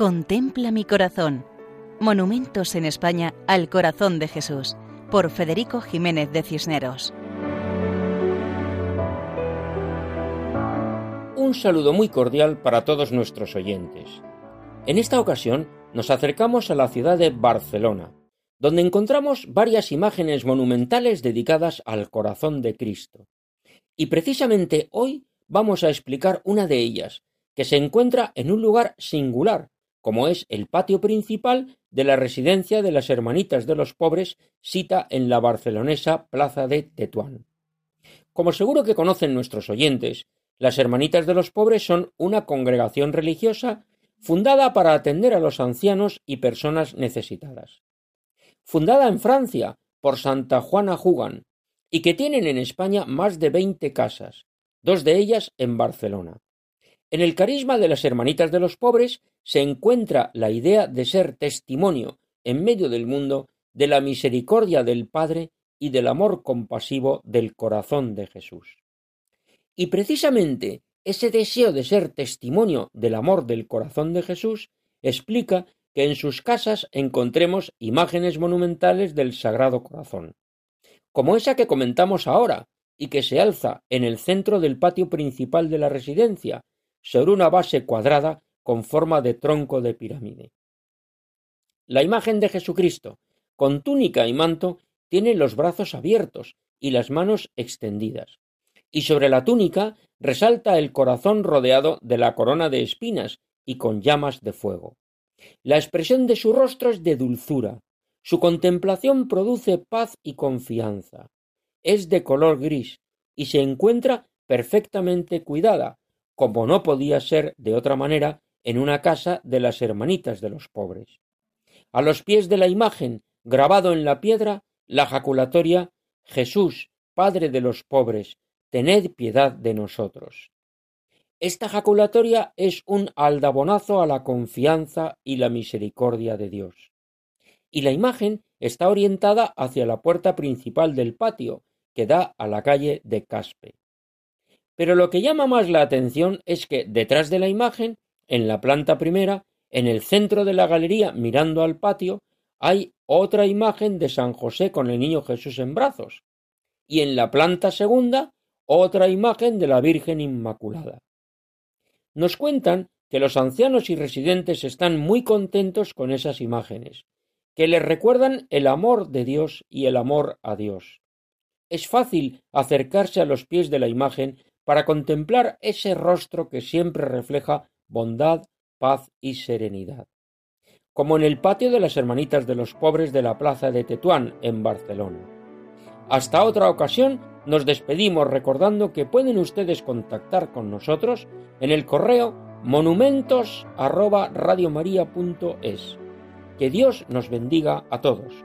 Contempla mi corazón. Monumentos en España al corazón de Jesús, por Federico Jiménez de Cisneros. Un saludo muy cordial para todos nuestros oyentes. En esta ocasión nos acercamos a la ciudad de Barcelona, donde encontramos varias imágenes monumentales dedicadas al corazón de Cristo. Y precisamente hoy vamos a explicar una de ellas, que se encuentra en un lugar singular, como es el patio principal de la residencia de las Hermanitas de los Pobres, cita en la barcelonesa Plaza de Tetuán. Como seguro que conocen nuestros oyentes, las Hermanitas de los Pobres son una congregación religiosa fundada para atender a los ancianos y personas necesitadas. Fundada en Francia por Santa Juana Jugan, y que tienen en España más de veinte casas, dos de ellas en Barcelona. En el carisma de las Hermanitas de los Pobres se encuentra la idea de ser testimonio en medio del mundo de la misericordia del Padre y del amor compasivo del corazón de Jesús. Y precisamente ese deseo de ser testimonio del amor del corazón de Jesús explica que en sus casas encontremos imágenes monumentales del Sagrado Corazón, como esa que comentamos ahora y que se alza en el centro del patio principal de la residencia, sobre una base cuadrada con forma de tronco de pirámide. La imagen de Jesucristo, con túnica y manto, tiene los brazos abiertos y las manos extendidas, y sobre la túnica resalta el corazón rodeado de la corona de espinas y con llamas de fuego. La expresión de su rostro es de dulzura, su contemplación produce paz y confianza. Es de color gris y se encuentra perfectamente cuidada, como no podía ser de otra manera en una casa de las hermanitas de los pobres. A los pies de la imagen, grabado en la piedra, la jaculatoria Jesús, Padre de los pobres, tened piedad de nosotros. Esta jaculatoria es un aldabonazo a la confianza y la misericordia de Dios. Y la imagen está orientada hacia la puerta principal del patio, que da a la calle de Caspe. Pero lo que llama más la atención es que detrás de la imagen, en la planta primera, en el centro de la galería mirando al patio, hay otra imagen de San José con el niño Jesús en brazos, y en la planta segunda otra imagen de la Virgen Inmaculada. Nos cuentan que los ancianos y residentes están muy contentos con esas imágenes, que les recuerdan el amor de Dios y el amor a Dios. Es fácil acercarse a los pies de la imagen para contemplar ese rostro que siempre refleja bondad, paz y serenidad. Como en el patio de las Hermanitas de los Pobres de la Plaza de Tetuán, en Barcelona. Hasta otra ocasión, nos despedimos recordando que pueden ustedes contactar con nosotros en el correo monumentos@radiomaria.es. Que Dios nos bendiga a todos.